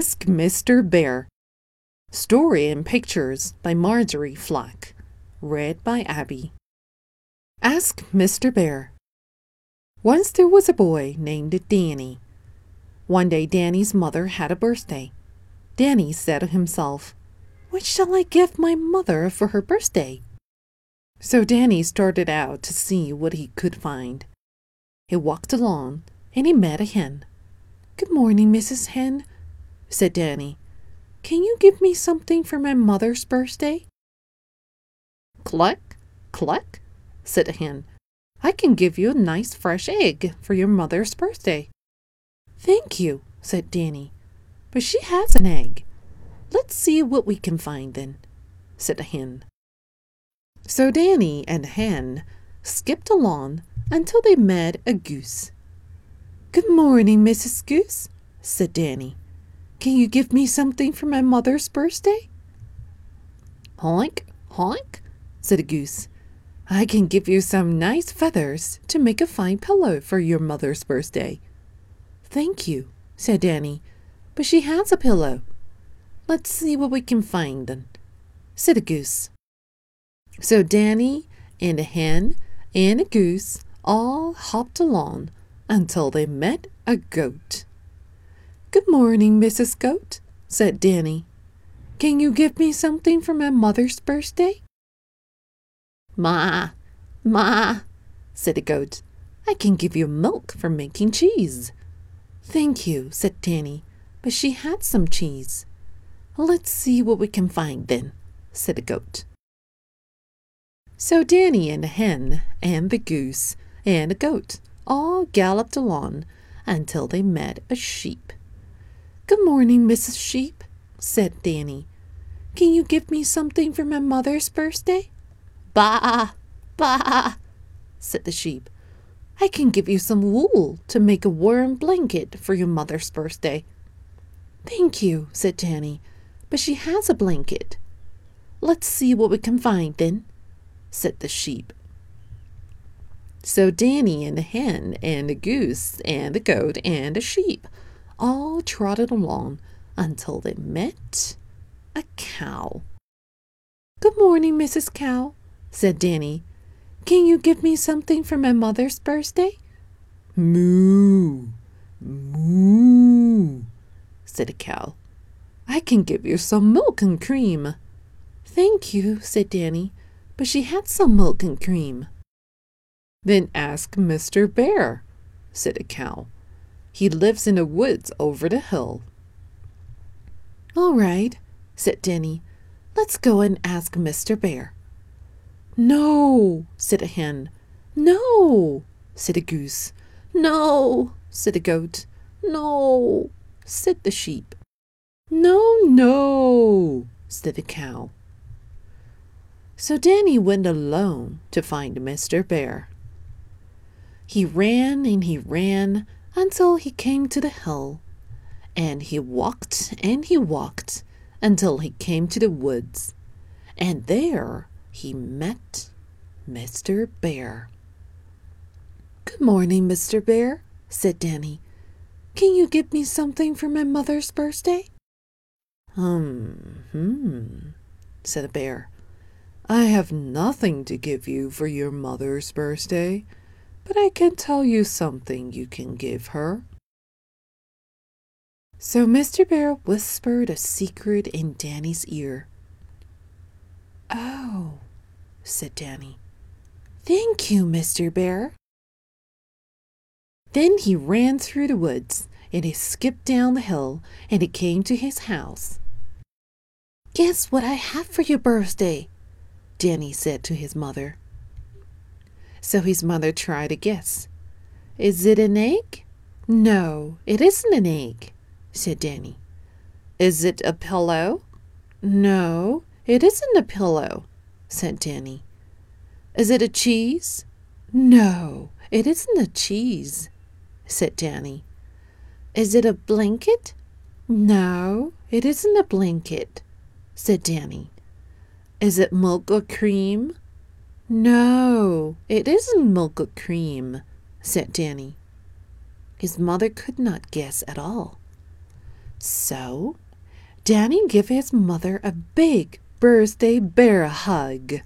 Ask Mr. Bear. Story and pictures by Marjorie Flack. Read by Abby. Ask Mr. Bear. Once there was a boy named Danny. One day Danny's mother had a birthday. Danny said to himself, What shall I give my mother for her birthday? So Danny started out to see what he could find. He walked along and he met a hen. Good morning, Mrs. Hen, said Danny. Can you give me something for my mother's birthday? Cluck, cluck, said the hen. I can give you a nice fresh egg for your mother's birthday. Thank you, said Danny. But she has an egg. Let's see what we can find then, said the hen. So Danny and hen skipped along until they met a goose. Good morning, Mrs. Goose, said Danny. Can you give me something for my mother's birthday? Honk, honk, said the goose. I can give you some nice feathers to make a fine pillow for your mother's birthday. Thank you, said Danny, but she has a pillow. Let's see what we can find then, said the goose. So Danny and a hen and a goose all hopped along until they met a goat. Good morning, Mrs. Goat, said Danny. Can you give me something for my mother's birthday? Ma, ma, said the goat. I can give you milk for making cheese. Thank you, said Danny, but she had some cheese. Let's see what we can find then, said the goat. So Danny and the hen and the goose and the goat all galloped along until they met a sheep. Good morning, Mrs. Sheep, said Danny. Can you give me something for my mother's birthday? Bah, bah, said the sheep. I can give you some wool to make a warm blanket for your mother's birthday. Thank you, said Danny, but she has a blanket. Let's see what we can find then, said the sheep. So Danny and the hen and the goose and the goat and the sheep all trotted along until they met a cow. Good morning, Mrs. Cow, said Danny. Can you give me something for my mother's birthday? Moo, moo, said the cow. I can give you some milk and cream. Thank you, said Danny, but she had some milk and cream. Then ask Mr. Bear, said the cow. He lives in the woods over the hill. All right, said Danny. Let's go and ask Mr. Bear. No, said a hen. No, said a goose. No, said a goat. No, said the sheep. No, no, said the cow. So Danny went alone to find Mr. Bear. He ran and he ran until he came to the hill, and he walked and he walked until he came to the woods, and there he met Mr. Bear. Good morning, Mr. Bear, said Danny. Can you give me something for my mother's birthday? Um, hmm, said the bear. I have nothing to give you for your mother's birthday but I can tell you something you can give her. So Mr. Bear whispered a secret in Danny's ear. Oh, said Danny. Thank you, Mr. Bear. Then he ran through the woods and he skipped down the hill and he came to his house. Guess what I have for your birthday? Danny said to his mother. So his mother tried to guess. Is it an egg? No, it isn't an egg, said Danny. Is it a pillow? No, it isn't a pillow, said Danny. Is it a cheese? No, it isn't a cheese, said Danny. Is it a blanket? No, it isn't a blanket, said Danny. Is it milk or cream? No, it isn't milk or cream, said Danny. His mother could not guess at all. So, Danny gave his mother a big birthday bear hug.